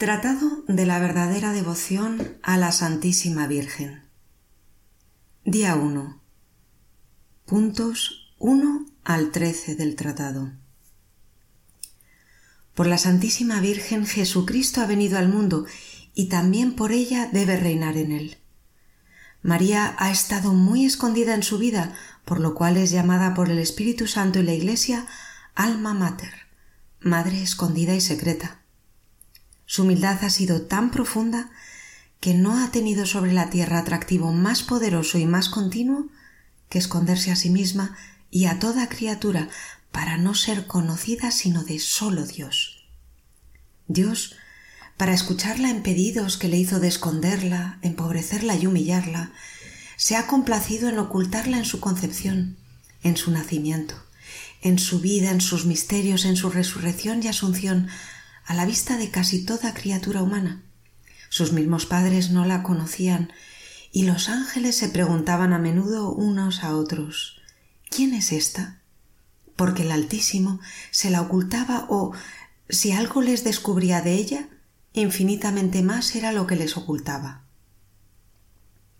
Tratado de la verdadera devoción a la Santísima Virgen. Día 1. Puntos 1 al 13 del tratado. Por la Santísima Virgen Jesucristo ha venido al mundo y también por ella debe reinar en él. María ha estado muy escondida en su vida, por lo cual es llamada por el Espíritu Santo y la Iglesia Alma Mater, Madre escondida y secreta. Su humildad ha sido tan profunda que no ha tenido sobre la tierra atractivo más poderoso y más continuo que esconderse a sí misma y a toda criatura para no ser conocida sino de solo Dios. Dios, para escucharla en pedidos que le hizo de esconderla, empobrecerla y humillarla, se ha complacido en ocultarla en su concepción, en su nacimiento, en su vida, en sus misterios, en su resurrección y asunción, a la vista de casi toda criatura humana. Sus mismos padres no la conocían y los ángeles se preguntaban a menudo unos a otros ¿Quién es esta? porque el Altísimo se la ocultaba o, si algo les descubría de ella, infinitamente más era lo que les ocultaba.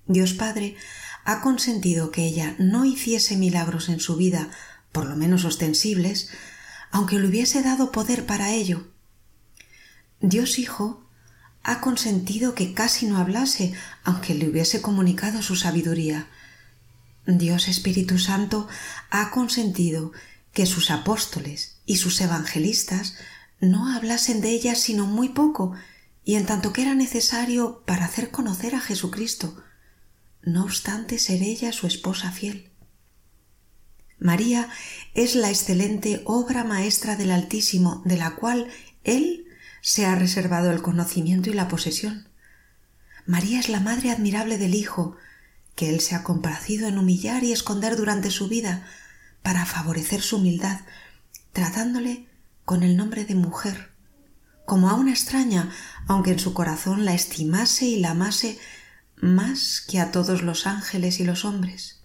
Dios Padre ha consentido que ella no hiciese milagros en su vida, por lo menos ostensibles, aunque le hubiese dado poder para ello. Dios Hijo ha consentido que casi no hablase, aunque le hubiese comunicado su sabiduría. Dios Espíritu Santo ha consentido que sus apóstoles y sus evangelistas no hablasen de ella sino muy poco y en tanto que era necesario para hacer conocer a Jesucristo, no obstante ser ella su esposa fiel. María es la excelente obra maestra del Altísimo, de la cual Él se ha reservado el conocimiento y la posesión. María es la madre admirable del Hijo, que Él se ha complacido en humillar y esconder durante su vida, para favorecer su humildad, tratándole con el nombre de mujer, como a una extraña, aunque en su corazón la estimase y la amase más que a todos los ángeles y los hombres.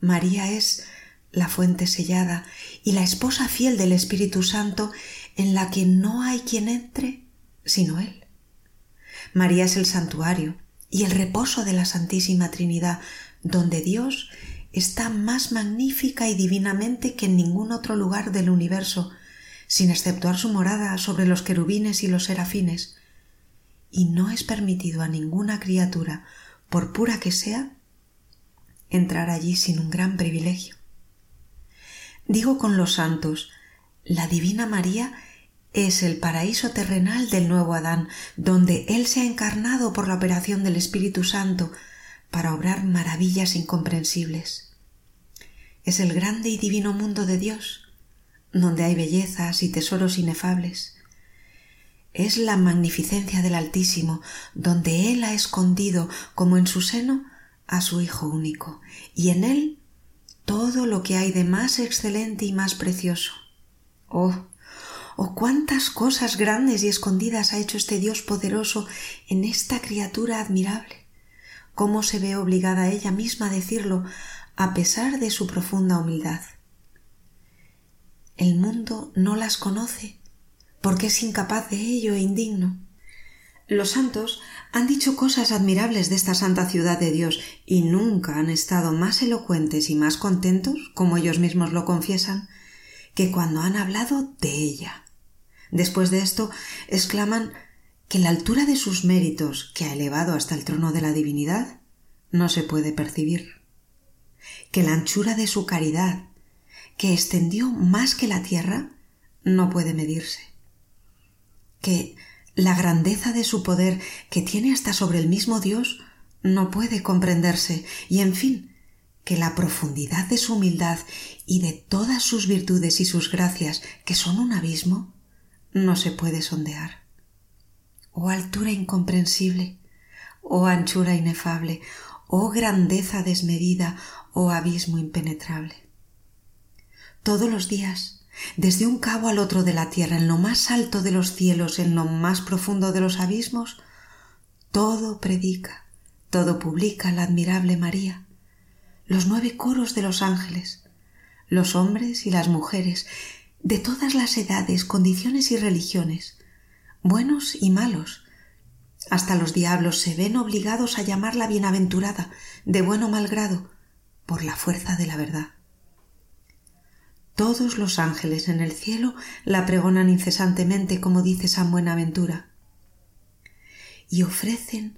María es la fuente sellada y la esposa fiel del Espíritu Santo en la que no hay quien entre sino Él. María es el santuario y el reposo de la Santísima Trinidad, donde Dios está más magnífica y divinamente que en ningún otro lugar del universo, sin exceptuar su morada sobre los querubines y los serafines, y no es permitido a ninguna criatura, por pura que sea, entrar allí sin un gran privilegio. Digo con los santos, la Divina María es el paraíso terrenal del nuevo Adán, donde Él se ha encarnado por la operación del Espíritu Santo para obrar maravillas incomprensibles es el grande y divino mundo de Dios, donde hay bellezas y tesoros inefables. Es la magnificencia del Altísimo, donde Él ha escondido, como en su seno, a su Hijo único, y en Él todo lo que hay de más excelente y más precioso. Oh, oh cuántas cosas grandes y escondidas ha hecho este Dios poderoso en esta criatura admirable. Cómo se ve obligada ella misma a decirlo a pesar de su profunda humildad. El mundo no las conoce porque es incapaz de ello e indigno. Los santos han dicho cosas admirables de esta santa ciudad de Dios y nunca han estado más elocuentes y más contentos, como ellos mismos lo confiesan, que cuando han hablado de ella. Después de esto exclaman que la altura de sus méritos, que ha elevado hasta el trono de la divinidad, no se puede percibir. Que la anchura de su caridad, que extendió más que la tierra, no puede medirse, que la grandeza de su poder, que tiene hasta sobre el mismo Dios, no puede comprenderse, y en fin, que la profundidad de su humildad y de todas sus virtudes y sus gracias, que son un abismo, no se puede sondear. Oh altura incomprensible, oh anchura inefable, oh grandeza desmedida, oh abismo impenetrable. Todos los días, desde un cabo al otro de la tierra, en lo más alto de los cielos, en lo más profundo de los abismos, todo predica, todo publica la admirable María, los nueve coros de los ángeles, los hombres y las mujeres, de todas las edades, condiciones y religiones, buenos y malos. Hasta los diablos se ven obligados a llamarla bienaventurada, de bueno mal grado, por la fuerza de la verdad. Todos los ángeles en el cielo la pregonan incesantemente, como dice San Buenaventura, y ofrecen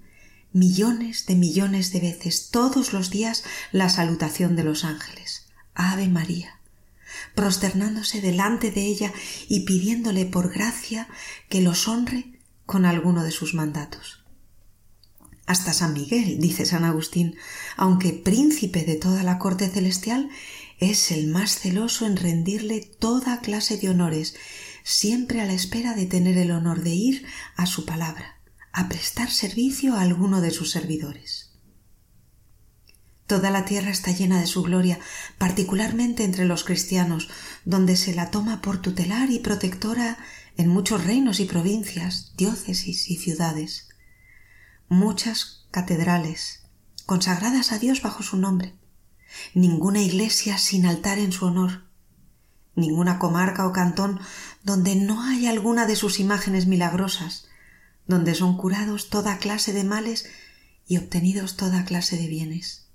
millones de millones de veces todos los días la salutación de los ángeles. Ave María, prosternándose delante de ella y pidiéndole por gracia que los honre con alguno de sus mandatos. Hasta San Miguel, dice San Agustín, aunque príncipe de toda la corte celestial, es el más celoso en rendirle toda clase de honores, siempre a la espera de tener el honor de ir a su palabra, a prestar servicio a alguno de sus servidores. Toda la tierra está llena de su gloria, particularmente entre los cristianos, donde se la toma por tutelar y protectora en muchos reinos y provincias, diócesis y ciudades. Muchas catedrales, consagradas a Dios bajo su nombre, ninguna iglesia sin altar en su honor, ninguna comarca o cantón donde no hay alguna de sus imágenes milagrosas, donde son curados toda clase de males y obtenidos toda clase de bienes.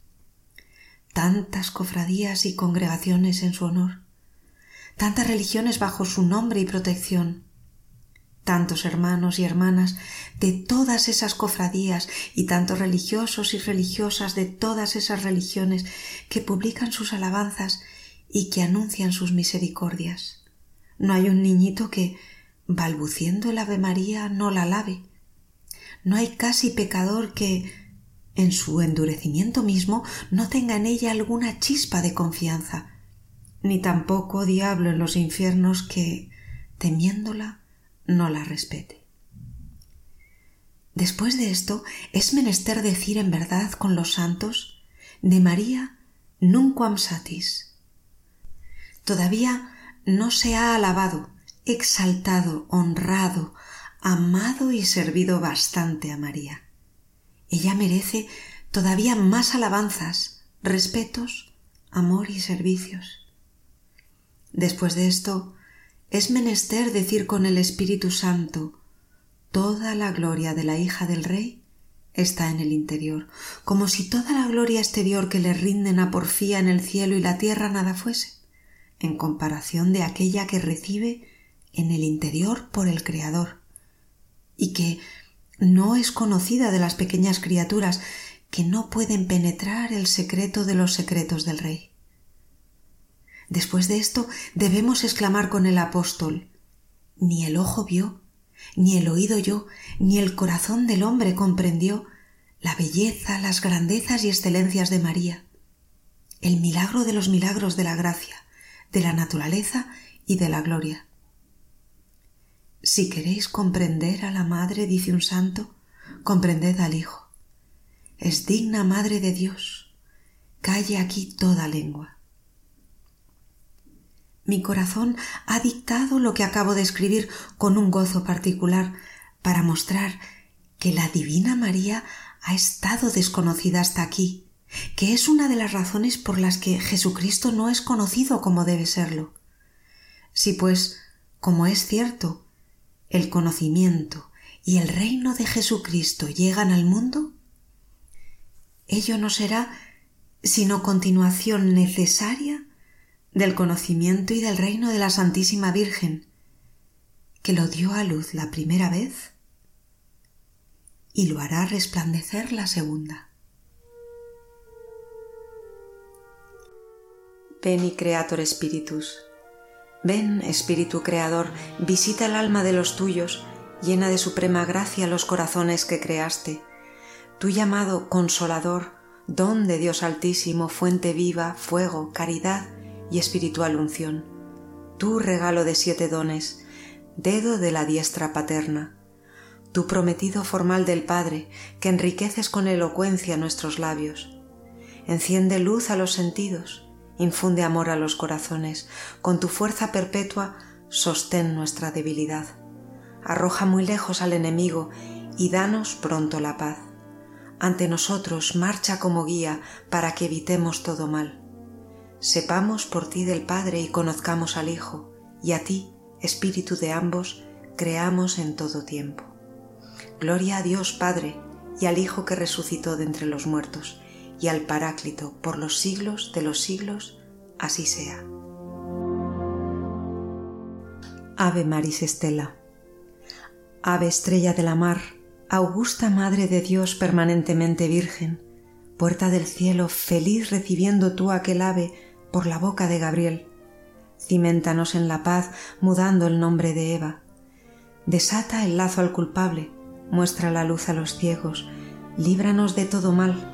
Tantas cofradías y congregaciones en su honor, tantas religiones bajo su nombre y protección, tantos hermanos y hermanas de todas esas cofradías y tantos religiosos y religiosas de todas esas religiones que publican sus alabanzas y que anuncian sus misericordias. No hay un niñito que, balbuciendo el Ave María, no la alabe. No hay casi pecador que, en su endurecimiento mismo, no tenga en ella alguna chispa de confianza, ni tampoco diablo en los infiernos que, temiéndola, no la respete. Después de esto, es menester decir en verdad con los santos de María nunquam satis. Todavía no se ha alabado, exaltado, honrado, amado y servido bastante a María. Ella merece todavía más alabanzas, respetos, amor y servicios. Después de esto, es menester decir con el Espíritu Santo toda la gloria de la hija del Rey está en el interior, como si toda la gloria exterior que le rinden a porfía en el cielo y la tierra nada fuese, en comparación de aquella que recibe en el interior por el Creador, y que no es conocida de las pequeñas criaturas que no pueden penetrar el secreto de los secretos del Rey. Después de esto debemos exclamar con el apóstol Ni el ojo vio, ni el oído yo, ni el corazón del hombre comprendió la belleza, las grandezas y excelencias de María, el milagro de los milagros de la gracia, de la naturaleza y de la gloria. Si queréis comprender a la Madre, dice un santo, comprended al Hijo. Es digna Madre de Dios. Calle aquí toda lengua. Mi corazón ha dictado lo que acabo de escribir con un gozo particular para mostrar que la Divina María ha estado desconocida hasta aquí, que es una de las razones por las que Jesucristo no es conocido como debe serlo. Si pues, como es cierto, el conocimiento y el reino de Jesucristo llegan al mundo, ello no será sino continuación necesaria del conocimiento y del reino de la Santísima Virgen, que lo dio a luz la primera vez y lo hará resplandecer la segunda. Ven y Creator Spiritus. Ven, Espíritu Creador, visita el alma de los tuyos, llena de suprema gracia los corazones que creaste. Tú llamado Consolador, don de Dios Altísimo, fuente viva, fuego, caridad, y espiritual unción, tu regalo de siete dones, dedo de la diestra paterna, tu prometido formal del Padre, que enriqueces con elocuencia nuestros labios. Enciende luz a los sentidos, infunde amor a los corazones, con tu fuerza perpetua sostén nuestra debilidad. Arroja muy lejos al enemigo y danos pronto la paz. Ante nosotros marcha como guía para que evitemos todo mal sepamos por ti del Padre y conozcamos al Hijo, y a ti, Espíritu de ambos, creamos en todo tiempo. Gloria a Dios Padre, y al Hijo que resucitó de entre los muertos, y al Paráclito por los siglos de los siglos, así sea. Ave Maris Estela. Ave estrella de la mar, augusta Madre de Dios permanentemente Virgen, puerta del cielo, feliz recibiendo tú aquel ave por la boca de Gabriel. Cimentanos en la paz, mudando el nombre de Eva. Desata el lazo al culpable, muestra la luz a los ciegos, líbranos de todo mal,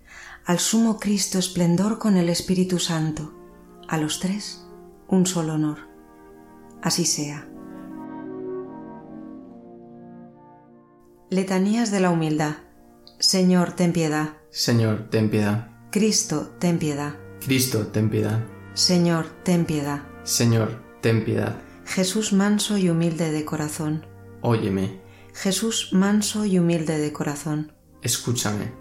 al Sumo Cristo esplendor con el Espíritu Santo, a los tres un solo honor. Así sea. Letanías de la Humildad. Señor, ten piedad. Señor, ten piedad. Cristo, ten piedad. Cristo, ten piedad. Señor, ten piedad. Señor, ten piedad. Jesús manso y humilde de corazón. Óyeme. Jesús manso y humilde de corazón. Escúchame.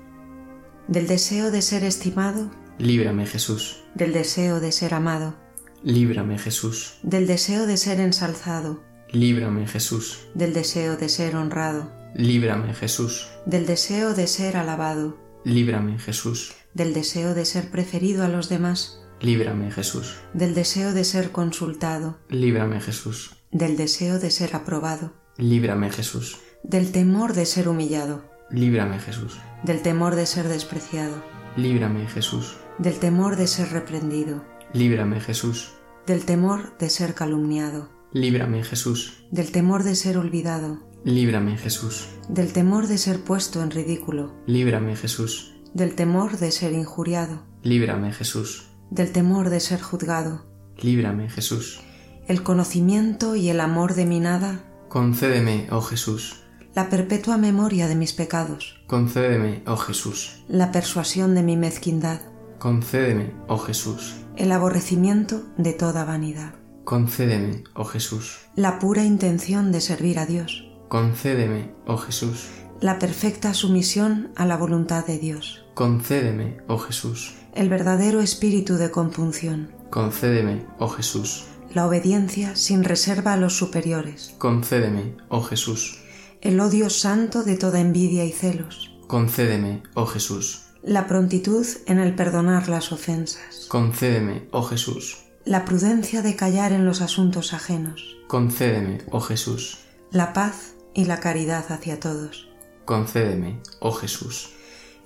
Del deseo de ser estimado. Líbrame, Jesús. Del deseo de ser amado. Líbrame, Jesús. Del deseo de ser ensalzado. Líbrame, Jesús. Del deseo de ser honrado. Líbrame, Jesús. Del deseo de ser alabado. Líbrame, Jesús. Del deseo de ser preferido a los demás. Líbrame, Jesús. Del deseo de ser consultado. Líbrame, Jesús. Del deseo de ser aprobado. Líbrame, Jesús. Del temor de ser humillado. Líbrame, Jesús. Del temor de ser despreciado. Líbrame, Jesús. Del temor de ser reprendido. Líbrame, Jesús. Del temor de ser calumniado. Líbrame, Jesús. Del temor de ser olvidado. Líbrame, Jesús. Del temor de ser puesto en ridículo. Líbrame, Jesús. Del temor de ser injuriado. Líbrame, Jesús. Del temor de ser juzgado. Líbrame, Jesús. El conocimiento y el amor de mi nada. Concédeme, oh Jesús. La perpetua memoria de mis pecados. Concédeme, oh Jesús. La persuasión de mi mezquindad. Concédeme, oh Jesús. El aborrecimiento de toda vanidad. Concédeme, oh Jesús. La pura intención de servir a Dios. Concédeme, oh Jesús. La perfecta sumisión a la voluntad de Dios. Concédeme, oh Jesús. El verdadero espíritu de compunción. Concédeme, oh Jesús. La obediencia sin reserva a los superiores. Concédeme, oh Jesús. El odio santo de toda envidia y celos. Concédeme, oh Jesús. La prontitud en el perdonar las ofensas. Concédeme, oh Jesús. La prudencia de callar en los asuntos ajenos. Concédeme, oh Jesús. La paz y la caridad hacia todos. Concédeme, oh Jesús.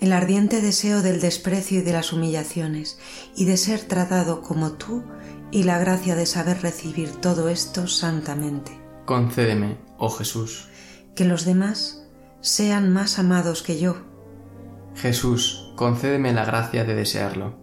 El ardiente deseo del desprecio y de las humillaciones, y de ser tratado como tú, y la gracia de saber recibir todo esto santamente. Concédeme, oh Jesús. Que los demás sean más amados que yo. Jesús, concédeme la gracia de desearlo.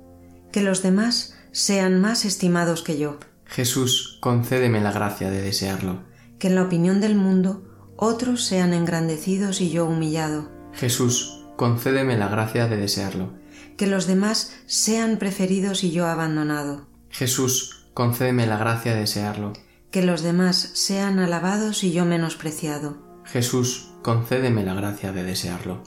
Que los demás sean más estimados que yo. Jesús, concédeme la gracia de desearlo. Que en la opinión del mundo otros sean engrandecidos y yo humillado. Jesús, concédeme la gracia de desearlo. Que los demás sean preferidos y yo abandonado. Jesús, concédeme la gracia de desearlo. Que los demás sean alabados y yo menospreciado. Jesús, concédeme la gracia de desearlo.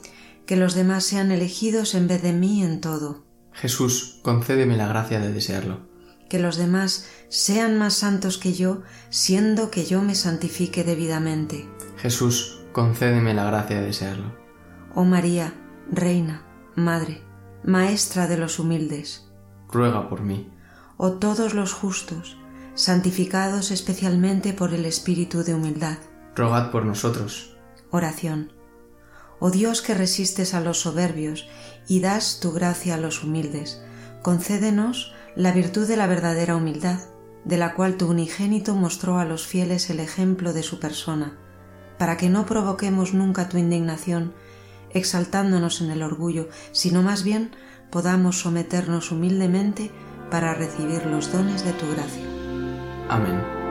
Que los demás sean elegidos en vez de mí en todo. Jesús, concédeme la gracia de desearlo. Que los demás sean más santos que yo, siendo que yo me santifique debidamente. Jesús, concédeme la gracia de desearlo. Oh María, Reina, Madre, Maestra de los humildes, Ruega por mí. oh todos los justos, santificados especialmente por el Espíritu de humildad. Rogad por nosotros. Oración. Oh Dios que resistes a los soberbios y das tu gracia a los humildes, concédenos la virtud de la verdadera humildad, de la cual tu unigénito mostró a los fieles el ejemplo de su persona, para que no provoquemos nunca tu indignación, exaltándonos en el orgullo, sino más bien podamos someternos humildemente para recibir los dones de tu gracia. Amén.